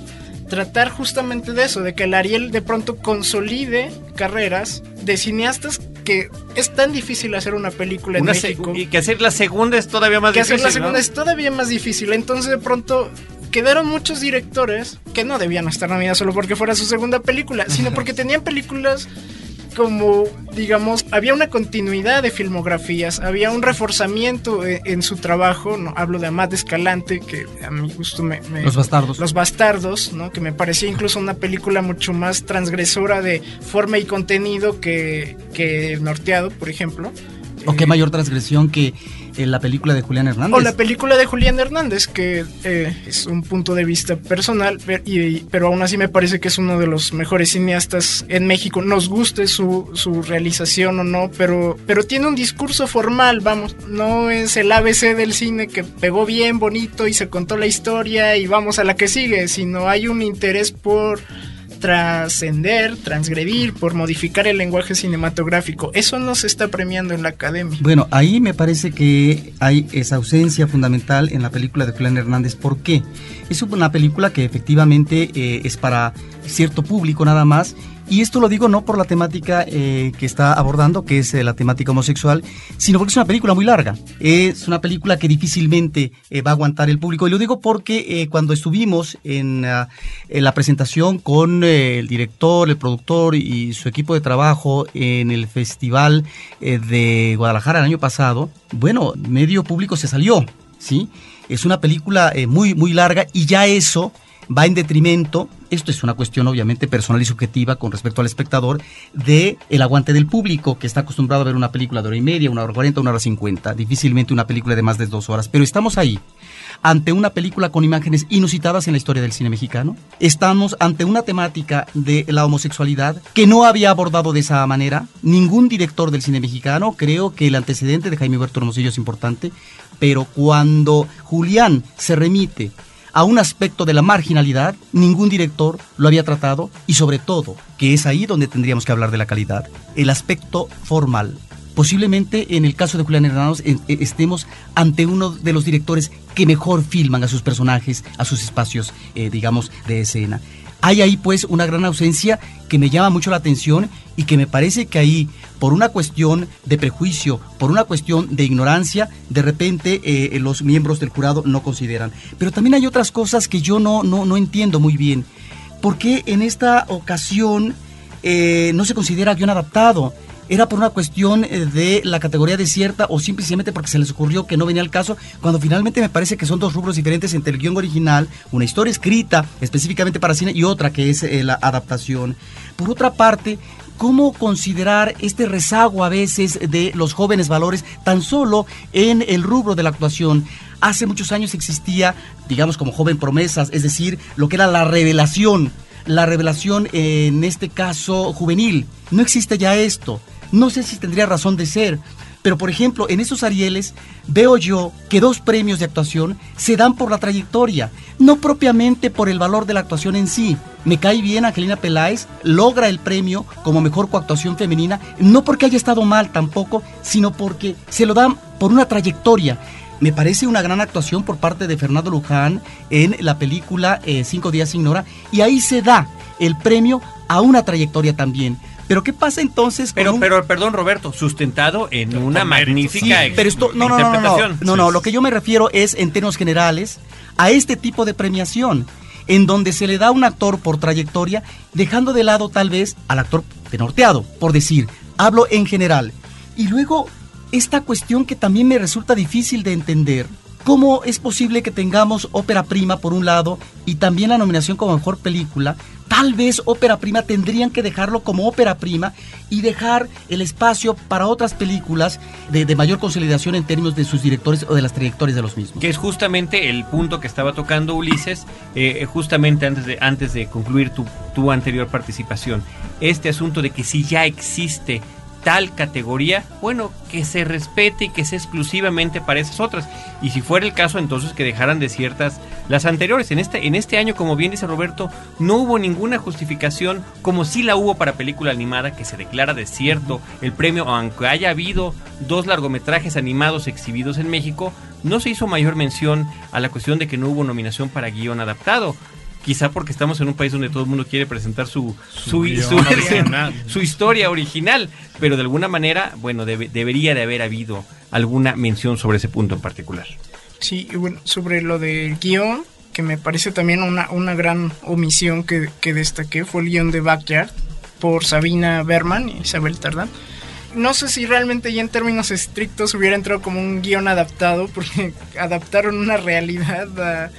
tratar justamente de eso, de que el Ariel de pronto consolide carreras de cineastas que es tan difícil hacer una película en México. Y que hacer la segunda es todavía más difícil. Que hacer la segunda es todavía más difícil. Entonces de pronto quedaron muchos directores que no debían estar nominados solo porque fuera su segunda película, sino porque tenían películas como, digamos, había una continuidad de filmografías, había un reforzamiento e, en, su trabajo, no hablo de Amat Escalante, que a mi gusto me, Los Bastardos. Los Bastardos, ¿no? Que me parecía incluso una película mucho más transgresora de forma y contenido que, que Norteado, por ejemplo ¿O qué Eh, mayor transgresión que la película de Julián Hernández? O la película de Julián Hernández, que eh, es un punto de vista personal, pero aún así me parece que es uno de los mejores cineastas en México. Nos guste su, su realización o no, pero, pero tiene un discurso formal, vamos. No es el ABC del cine que pegó bien, bonito y se contó la historia y vamos a la que sigue, sino hay un interés por trascender, transgredir, por modificar el lenguaje cinematográfico. Eso no se está premiando en la academia. Bueno, ahí me parece que hay esa ausencia fundamental en la película de Julián Hernández. ¿Por qué? Es una película que efectivamente eh, es para cierto público nada más. Y esto lo digo no por la temática eh, que está abordando, que es eh, la temática homosexual, sino porque es una película muy larga. Es una película que difícilmente eh, va a aguantar el público. Y lo digo porque eh, cuando estuvimos en, ah, en la presentación con el director, el productor y su equipo de trabajo en el Festival de Guadalajara el año pasado, bueno, medio público se salió, ¿sí? Es una película muy, muy larga y ya eso va en detrimento, esto es una cuestión obviamente personal y subjetiva con respecto al espectador, de el aguante del público que está acostumbrado a ver una película de hora y media, una hora cuarenta, una hora cincuenta, difícilmente una película de más de dos horas, pero estamos ahí ante una película con imágenes inusitadas en la historia del cine mexicano. Estamos ante una temática de la homosexualidad que no había abordado de esa manera ningún director del cine mexicano. Creo que el antecedente de Jaime Huerto Hermosillo es importante, pero cuando Julián se remite a un aspecto de la marginalidad, ningún director lo había tratado y sobre todo, que es ahí donde tendríamos que hablar de la calidad, el aspecto formal. Posiblemente en el caso de Julián Hernández eh, estemos ante uno de los directores que mejor filman a sus personajes, a sus espacios, eh, digamos, de escena. Hay ahí pues una gran ausencia que me llama mucho la atención y que me parece que ahí, por una cuestión de prejuicio, por una cuestión de ignorancia, de repente eh, los miembros del jurado no consideran. Pero también hay otras cosas que yo no, no, no entiendo muy bien. ¿Por qué en esta ocasión eh, no se considera guion adaptado? ¿Era por una cuestión eh, de la categoría desierta o simplemente porque se les ocurrió que no venía al caso? Cuando finalmente me parece que son dos rubros diferentes entre el guion original, una historia escrita específicamente para cine y otra que es eh, la adaptación. Por otra parte, ¿Cómo considerar este rezago a veces de los jóvenes valores tan solo en el rubro de la actuación? Hace muchos años existía, digamos, como joven promesas, es decir, lo que era la revelación, la revelación en este caso juvenil. No existe ya esto. No sé si tendría razón de ser. Pero, por ejemplo, en esos Arieles veo yo que dos premios de actuación se dan por la trayectoria, no propiamente por el valor de la actuación en sí. Me cae bien Angelina Peláez, logra el premio como mejor coactuación femenina, no porque haya estado mal tampoco, sino porque se lo dan por una trayectoria. Me parece una gran actuación por parte de Fernando Luján en la película eh, Cinco días sin hora, y ahí se da el premio a una trayectoria también. Pero ¿qué pasa entonces con Pero, un- pero, perdón, Roberto, sustentado en una magnífica Sí, pero esto, no, no, no, no, no, interpretación. no, no, lo que yo me refiero es, en términos generales, a este tipo de premiación, en donde se le da a un actor por trayectoria, dejando de lado tal vez al actor de norteado, por decir, hablo en general. Y luego, esta cuestión que también me resulta difícil de entender, ¿cómo es posible que tengamos ópera prima por un lado y también la nominación como mejor película? Tal vez ópera prima tendrían que dejarlo como ópera prima y dejar el espacio para otras películas de, mayor consolidación en términos de sus directores o de las trayectorias de los mismos. que es justamente el punto que estaba tocando Ulises, eh, justamente antes de, antes de concluir tu, tu anterior participación. Este asunto de que si ya existe tal categoría, bueno, que se respete y que sea exclusivamente para esas otras. Y si fuera el caso, entonces que dejaran desiertas las anteriores. En este, en este año, como bien dice Roberto, no hubo ninguna justificación, como sí la hubo para película animada, que se declara desierto el premio, aunque haya habido dos largometrajes animados exhibidos en México, no se hizo mayor mención a la cuestión de que no hubo nominación para guion adaptado. Quizá porque estamos en un país donde todo el mundo quiere presentar su, su, su- historia original, pero de alguna manera, bueno, debe- debería de haber habido alguna mención sobre ese punto en particular. Sí, y bueno, sobre lo del guion, que me parece también una, una gran omisión que, que destaqué, fue el guion de Backyard por Sabina Berman y Isabel Tardán. No sé si realmente ya en términos estrictos hubiera entrado como un guion adaptado, porque adaptaron una realidad a...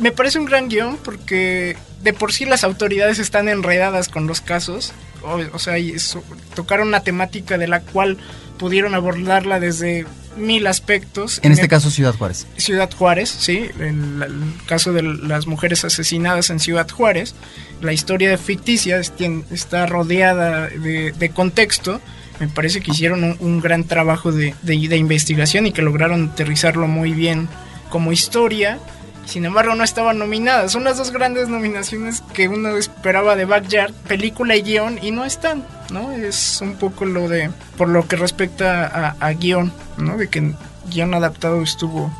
Me parece un gran guion porque de por sí las autoridades están enredadas con los casos. o, o sea, eso, tocaron una temática de la cual pudieron abordarla desde mil aspectos. En este el- caso, Ciudad Juárez. Ciudad Juárez, sí, el, el caso de las mujeres asesinadas en Ciudad Juárez, la historia ficticia está rodeada de, de contexto. Me parece que hicieron un, un gran trabajo de, de- de investigación y que lograron aterrizarlo muy bien como historia. Sin embargo, no estaban nominadas. Son las dos grandes nominaciones que uno esperaba de Backyard, película y guion, y no están, ¿no? Es un poco lo de, por lo que respecta a, a guion, ¿no? De que guion adaptado estuvo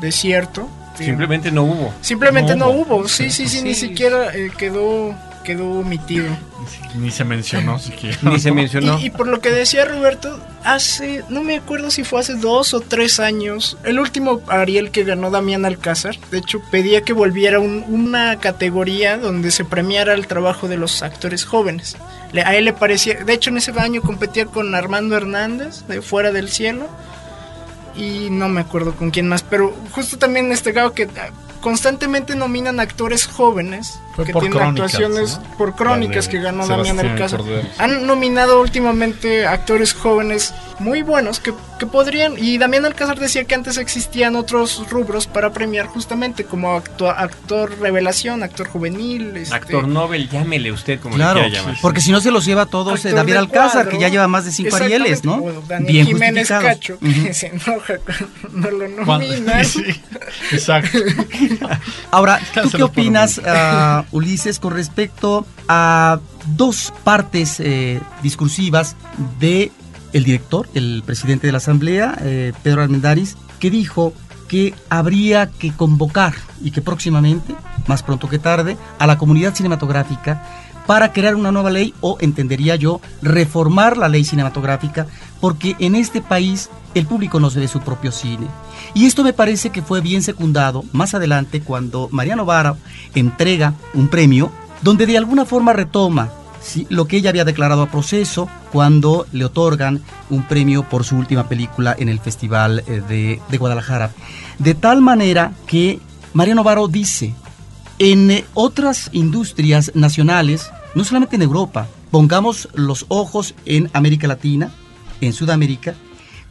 desierto. Simplemente no hubo. Simplemente no, No hubo. hubo. Sí, sí, sí, ni siquiera eh, quedó, quedó omitido. Ni se mencionó siquiera. Ni se mencionó. Y, y por lo que decía Roberto, hace, no me acuerdo si fue hace dos o tres años, el último Ariel que ganó Damián Alcázar, de hecho pedía que volviera un- una categoría donde se premiara el trabajo de los actores jóvenes. Le- a él le parecía, de hecho en ese año competía con Armando Hernández de Fuera del Cielo y no me acuerdo con quién más, pero justo también destacado que ah, constantemente nominan actores jóvenes Fue que Crónicas, actuaciones ¿no? por crónicas que ganó Damián Sebastián Alcázar. Cordero. Han nominado últimamente actores jóvenes muy buenos que, que podrían. Y Damián Alcázar decía que antes existían otros rubros para premiar, justamente como actua- actor revelación, actor juvenil. este, Actor Nobel, llámele usted como Claro, le quiera llamar. porque si no se los lleva a todos eh, de Alcázar, cuadro. que ya lleva más de cinco Arieles, ¿no? o Daniel Bien Jiménez justificados. Cacho, que se enoja cuando no lo nominan. Sí, exacto. Ahora, ¿tú qué opinas. Ulises, con respecto a dos partes eh, discursivas de el director, el presidente de la Asamblea, eh, Pedro Armendáriz, que dijo que habría que convocar y que próximamente, más pronto que tarde, a la comunidad cinematográfica para crear una nueva ley o, entendería yo, reformar la ley cinematográfica, porque en este país el público no se ve su propio cine. Y esto me parece que fue bien secundado más adelante cuando Mariano Vara entrega un premio donde de alguna forma retoma lo que ella había declarado a proceso cuando le otorgan un premio por su última película en el Festival eh, de, de Guadalajara. De tal manera que Mariano Varo dice, en eh, otras industrias nacionales, no solamente en Europa, pongamos los ojos en América Latina, en Sudamérica,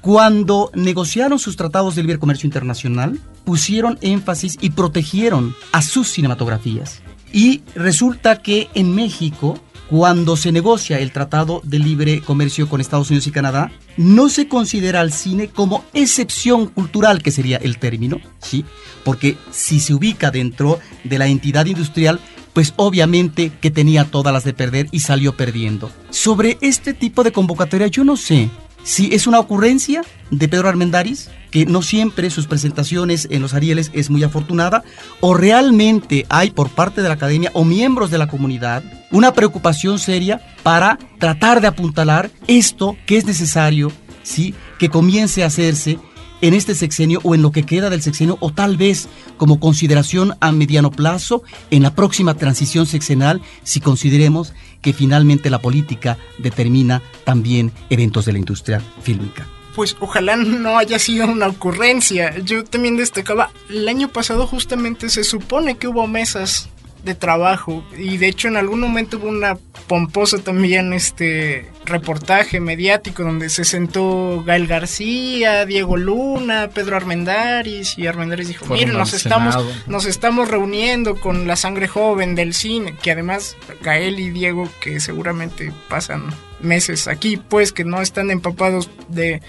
cuando negociaron sus tratados de libre comercio internacional, pusieron énfasis y protegieron a sus cinematografías. Y resulta que en México, cuando se negocia el tratado de libre comercio con Estados Unidos y Canadá, no se considera al cine como excepción cultural, que sería el término, ¿sí? Porque si se ubica dentro de la entidad industrial, pues obviamente que tenía todas las de perder y salió perdiendo. Sobre este tipo de convocatoria yo no sé si es una ocurrencia de Pedro Armendáriz, que no siempre sus presentaciones en los Arieles es muy afortunada, o realmente hay por parte de la academia o miembros de la comunidad una preocupación seria para tratar de apuntalar esto que es necesario, ¿sí? que comience a hacerse en este sexenio o en lo que queda del sexenio o tal vez como consideración a mediano plazo en la próxima transición sexenal si consideremos que finalmente la política determina también eventos de la industria fílmica. Pues ojalá no haya sido una ocurrencia. Yo también destacaba, el año pasado justamente se supone que hubo mesas de trabajo y de hecho en algún momento hubo una pomposa también este reportaje mediático donde se sentó Gael García, Diego Luna, Pedro Armendáriz y Armendáriz dijo, Fueron miren, nos estamos, Senado". nos estamos reuniendo con la sangre joven del cine, que además Gael y Diego que seguramente pasan meses aquí, pues que no están empapados de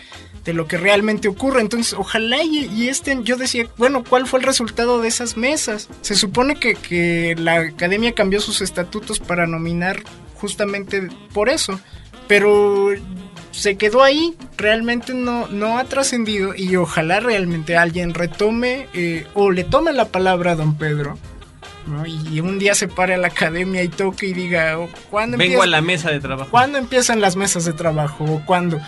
de lo que realmente ocurre. Entonces, ojalá y, y este, yo decía, bueno, ¿cuál fue el resultado de esas mesas? Se supone que, que la academia cambió sus estatutos para nominar justamente por eso, pero se quedó ahí, realmente no, no ha trascendido y ojalá realmente alguien retome eh, o le tome la palabra a don Pedro. ¿No? Y un día se pare a la academia y toque y diga, "Oh, ¿cuándo Vengo empieza- a la mesa de trabajo. ¿Cuándo empiezan las mesas de trabajo? ¿O cuándo?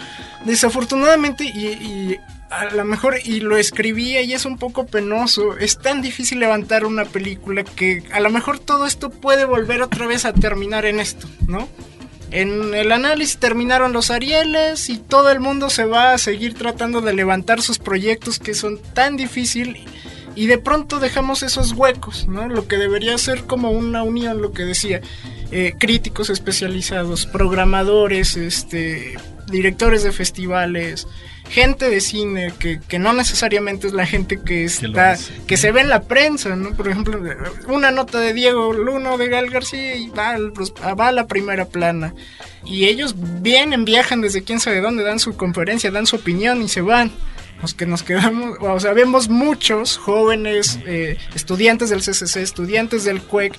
Desafortunadamente, y, y a lo mejor, y lo escribía y es un poco penoso, es tan difícil levantar una película que a lo mejor todo esto puede volver otra vez a terminar en esto, ¿no? En el análisis terminaron los Arieles y todo el mundo se va a seguir tratando de levantar sus proyectos que son tan difíciles y de pronto dejamos esos huecos, ¿no? Lo que debería ser como una unión, lo que decía. eh, críticos especializados, programadores, este, directores de festivales, gente de cine que, que no necesariamente es la gente que está que se ve en la prensa, ¿no? Por ejemplo, una nota de Diego Luno de Gal García y va, va a la primera plana. Y ellos vienen, viajan desde quién sabe dónde, dan su conferencia, dan su opinión y se van los que nos quedamos, o sea, vemos muchos jóvenes, eh, estudiantes del CCC, estudiantes del CUEC,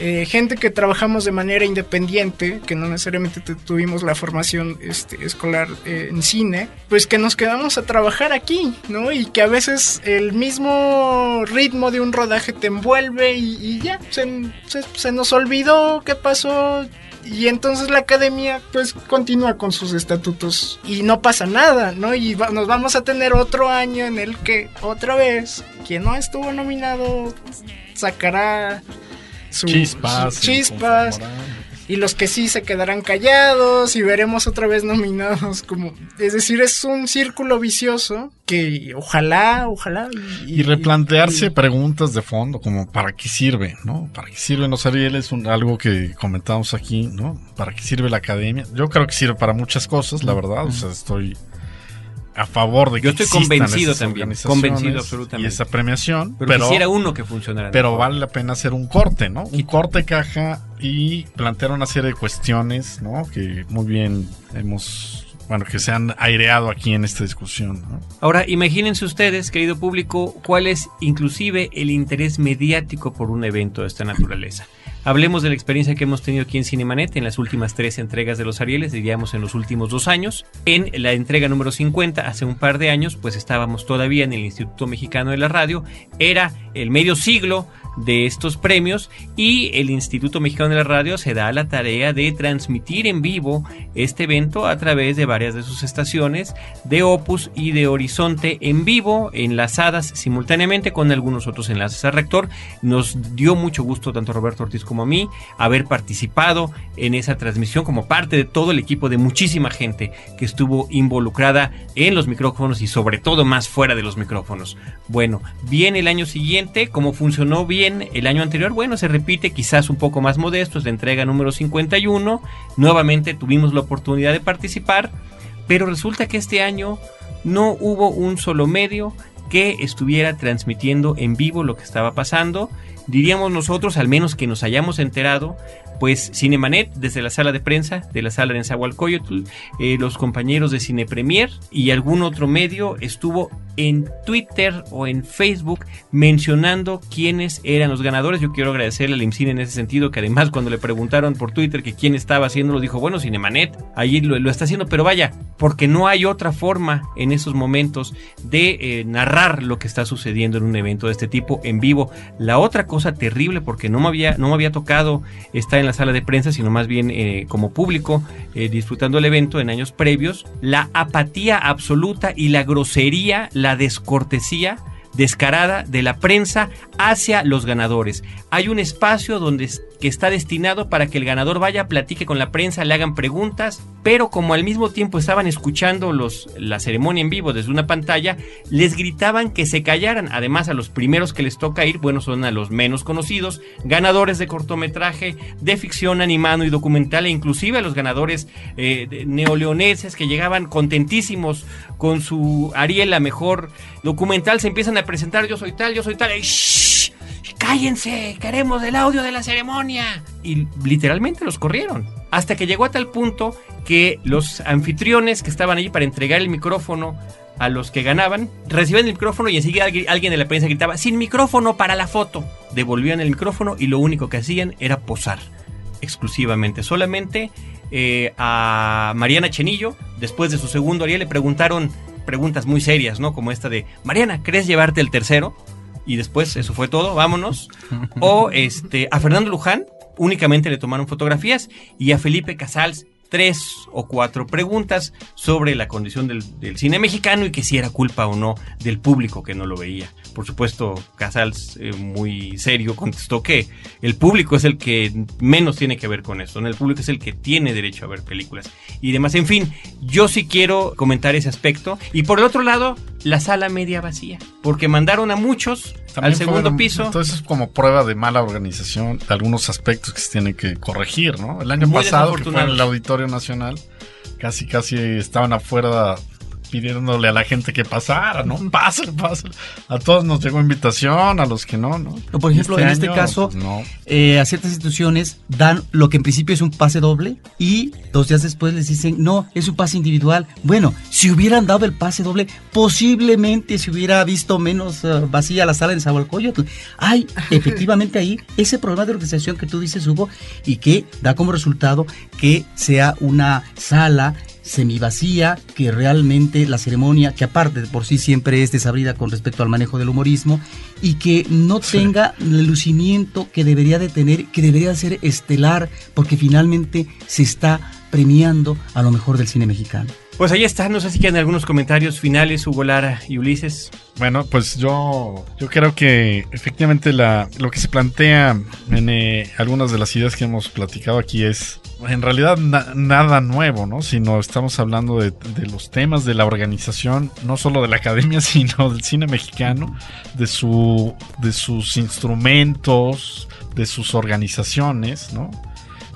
eh, gente que trabajamos de manera independiente, que no necesariamente tuvimos la formación este, escolar eh, en cine, pues que nos quedamos a trabajar aquí, ¿no? Y que a veces el mismo ritmo de un rodaje te envuelve y, ya, se, se nos olvidó qué pasó, y entonces la academia pues continúa con sus estatutos y no pasa nada, ¿no? Y nos vamos a tener otro año en el que otra vez quien no estuvo nominado sacará sus chispas, chispas y los que sí se quedarán callados y veremos otra vez nominados como es decir es un círculo vicioso que ojalá ojalá y, replantearse preguntas de fondo como para qué sirve no para qué sirven los Ariel un algo que comentamos aquí no para qué sirve la academia yo creo que sirve para muchas cosas la verdad o sea estoy a favor de que Yo estoy convencido también, convencido absolutamente. Y esa premiación, pero, quisiera uno que funcionara. Pero vale la pena hacer un corte, ¿no? Un corte caja y plantear una serie de cuestiones, ¿no? Que muy bien hemos bueno, que se han aireado aquí en esta discusión. ¿no? Ahora, imagínense ustedes, querido público, cuál es inclusive el interés mediático por un evento de esta naturaleza. Hablemos de la experiencia que hemos tenido aquí en Cinemanet en las últimas tres entregas de los Arieles, diríamos en los últimos dos años. En la entrega número 50, hace un par de años, pues estábamos todavía en el Instituto Mexicano de la Radio. Era el medio siglo de estos premios y el Instituto Mexicano de la Radio se da la tarea de transmitir en vivo este evento a través de varias de sus estaciones de Opus y de Horizonte en vivo, enlazadas simultáneamente con algunos otros enlaces al rector. Nos dio mucho gusto tanto Roberto Ortiz como a mí haber participado en esa transmisión como parte de todo el equipo de muchísima gente que estuvo involucrada en los micrófonos y sobre todo más fuera de los micrófonos. Bueno, viene el año siguiente, como funcionó bien el año anterior, bueno, se repite quizás un poco más modesto, es la entrega número 51, nuevamente tuvimos la oportunidad de participar, pero resulta que este año no hubo un solo medio que estuviera transmitiendo en vivo lo que estaba pasando, diríamos nosotros, al menos que nos hayamos enterado, pues Cinemanet, desde la sala de prensa de la sala de Nezahualcóyotl, eh, los compañeros de Cine Premier y algún otro medio estuvo en Twitter o en Facebook mencionando quiénes eran los ganadores. Yo quiero agradecerle al IMCINE en ese sentido, que además cuando le preguntaron por Twitter que quién estaba haciéndolo, dijo, bueno, Cinemanet, allí lo, está haciendo, pero vaya, porque no hay otra forma en esos momentos de eh, narrar lo que está sucediendo en un evento de este tipo en vivo. La otra cosa terrible, porque no me había, no me había tocado estar en la sala de prensa, sino más bien eh, como público, eh, disfrutando el evento en años previos, la apatía absoluta y la grosería, la descortesía descarada de la prensa hacia los ganadores. Hay un espacio donde que está destinado para que el ganador vaya, platique con la prensa, le hagan preguntas, pero como al mismo tiempo estaban escuchando los, la ceremonia en vivo desde una pantalla, les gritaban que se callaran. Además, a los primeros que les toca ir, bueno, son a los menos conocidos, ganadores de cortometraje, de ficción animado y documental, e inclusive a los ganadores eh, neoleoneses que llegaban contentísimos con su Ariel, la mejor documental, se empiezan a presentar, yo soy tal, yo soy tal, y cállense, queremos el audio de la ceremonia. Y literalmente los corrieron. Hasta que llegó a tal punto que los anfitriones que estaban allí para entregar el micrófono a los que ganaban, recibían el micrófono y enseguida alguien de la prensa gritaba, sin micrófono para la foto. Devolvían el micrófono y lo único que hacían era posar exclusivamente. Solamente eh, a Mariana Chenillo, después de su segundo Ariel, le preguntaron preguntas muy serias, ¿no? Como esta de, Mariana, ¿crees llevarte el tercero? y después eso fue todo, vámonos. O este, a Fernando Luján únicamente le tomaron fotografías y a Felipe Casals tres o cuatro preguntas sobre la condición del, cine mexicano y que si era culpa o no del público que no lo veía. Por supuesto, Casals, eh, muy serio, contestó que el público es el que menos tiene que ver con eso, el público es el que tiene derecho a ver películas y demás. En fin, yo sí quiero comentar ese aspecto. Y por el otro lado, la sala media vacía, porque mandaron a muchos También al segundo piso. Entonces es como prueba de mala organización, de algunos aspectos que se tienen que corregir, ¿no? El año Muy pasado, que fue en el Auditorio Nacional, casi casi estaban afuera pidiéndole a la gente que pasara, ¿no? Pásale, pásale. A todos nos llegó invitación, a los que no, ¿no? Por ejemplo, en este año, caso, pues, no. eh, a ciertas instituciones dan lo que en principio es un pase doble y dos días después les dicen, no, es un pase individual. Bueno, si hubieran dado el pase doble, posiblemente se hubiera visto menos eh, vacía la sala en Zahualcóyotl. Hay efectivamente ahí ese problema de organización que tú dices, Hugo, y que da como resultado que sea una sala semivacía, que realmente la ceremonia, que aparte de por sí siempre es desabrida con respecto al manejo del humorismo, y que no tenga el lucimiento que debería de tener, que debería ser estelar, porque finalmente se está premiando a lo mejor del cine mexicano. Pues ahí está, no sé si quedan algunos comentarios finales, Hugo Lara y Ulises. Bueno, pues yo, yo creo que efectivamente la, lo que se plantea en eh, algunas de las ideas que hemos platicado aquí es en realidad na- nada nuevo, ¿no? Sino estamos hablando de, de los temas de la organización, no solo de la academia, sino del cine mexicano, de, su, de sus instrumentos, de sus organizaciones, ¿no?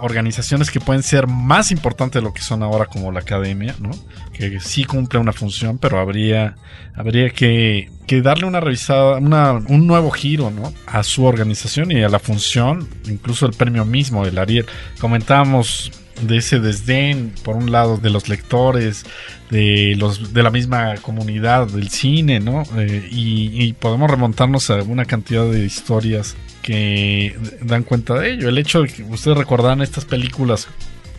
Organizaciones que pueden ser más importantes de lo que son ahora como la academia, ¿no? Que sí cumple una función, pero habría, habría que, darle una revisada, una, un nuevo giro, ¿no? A su organización y a la función, incluso el premio mismo del Ariel. Comentábamos de ese desdén, por un lado, de los lectores, de los de la misma comunidad del cine, ¿no? Eh, y, y podemos remontarnos a una cantidad de historias que dan cuenta de ello. El hecho de que ustedes recordaran estas películas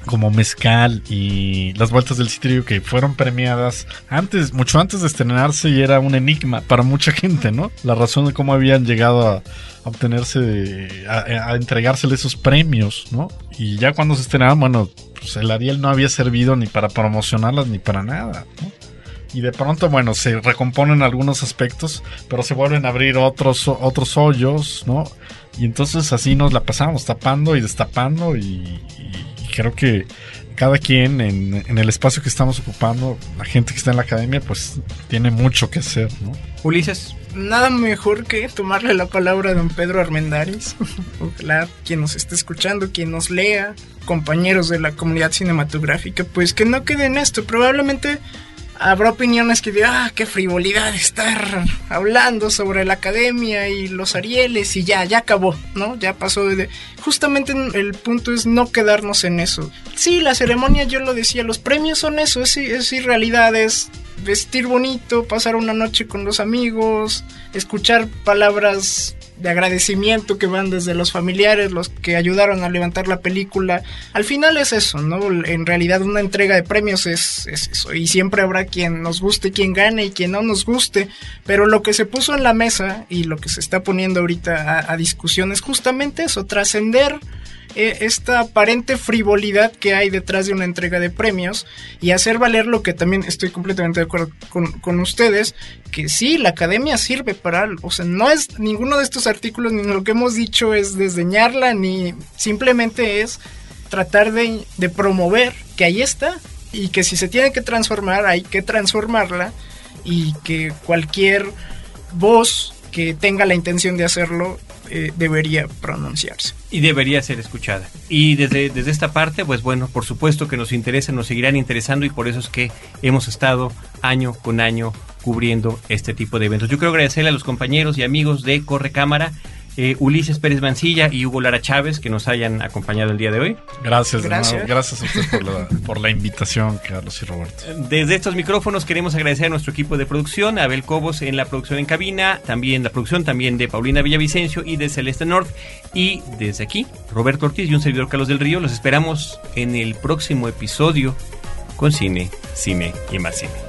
como Mezcal y Las Vueltas del Citrio que fueron premiadas antes, mucho antes de estrenarse y era un enigma para mucha gente, ¿no? La razón de cómo habían llegado a, obtenerse, a, a entregársele esos premios, ¿no? Y ya cuando se estrenaron, bueno, pues el Ariel no había servido ni para promocionarlas ni para nada, ¿no? y de pronto, bueno, se recomponen algunos aspectos, pero se vuelven a abrir otros, otros hoyos, ¿no? Y entonces así nos la pasamos, tapando y destapando y, creo que cada quien en, en el espacio que estamos ocupando, la gente que está en la academia, pues tiene mucho que hacer, ¿no? Ulises. Nada mejor que tomarle la palabra a don Pedro Armendáriz. Ojalá quien nos esté escuchando, quien nos lea, compañeros de la comunidad cinematográfica, pues que no quede en esto. Probablemente habrá opiniones que digan, ah, qué frivolidad estar hablando sobre la academia y los Arieles y ya, ya acabó, ¿no? Ya pasó de... Justamente el punto es no quedarnos en eso. Sí, la ceremonia, yo lo decía, los premios son eso, es, es irrealidad, es vestir bonito, pasar una noche con los amigos, escuchar palabras de agradecimiento que van desde los familiares, los que ayudaron a levantar la película. Al final es eso, ¿no? En realidad una entrega de premios es, es eso. Y siempre habrá quien nos guste, quien gane y quien no nos guste. Pero lo que se puso en la mesa y lo que se está poniendo ahorita a, a discusión es justamente eso, trascender eh, esta aparente frivolidad que hay detrás de una entrega de premios y hacer valer lo que también estoy completamente de acuerdo con, con ustedes, que sí, la academia sirve para. O sea, no es ninguno de estos artículos ni lo que hemos dicho es desdeñarla, ni simplemente es tratar de, de promover que ahí está y que si se tiene que transformar, hay que transformarla y que cualquier voz que tenga la intención de hacerlo eh, debería pronunciarse. Y debería ser escuchada. Y desde, desde esta parte, pues bueno, por supuesto que nos interesa, nos seguirán interesando y por eso es que hemos estado año con año cubriendo este tipo de eventos. Yo quiero agradecerle a los compañeros y amigos de Corre Cámara, eh, Ulises Pérez Mancilla y Hugo Lara Chávez, que nos hayan acompañado el día de hoy. Gracias, Gracias. Gracias a usted por la, por la invitación, Carlos y Roberto. Desde estos micrófonos queremos agradecer a nuestro equipo de producción, a Abel Cobos en la producción en cabina, también la producción también de Paulina Villavicencio y de Celeste North. Y desde aquí, Roberto Ortiz y un servidor Carlos del Río, los esperamos en el próximo episodio con Cine, Cine y más Cine.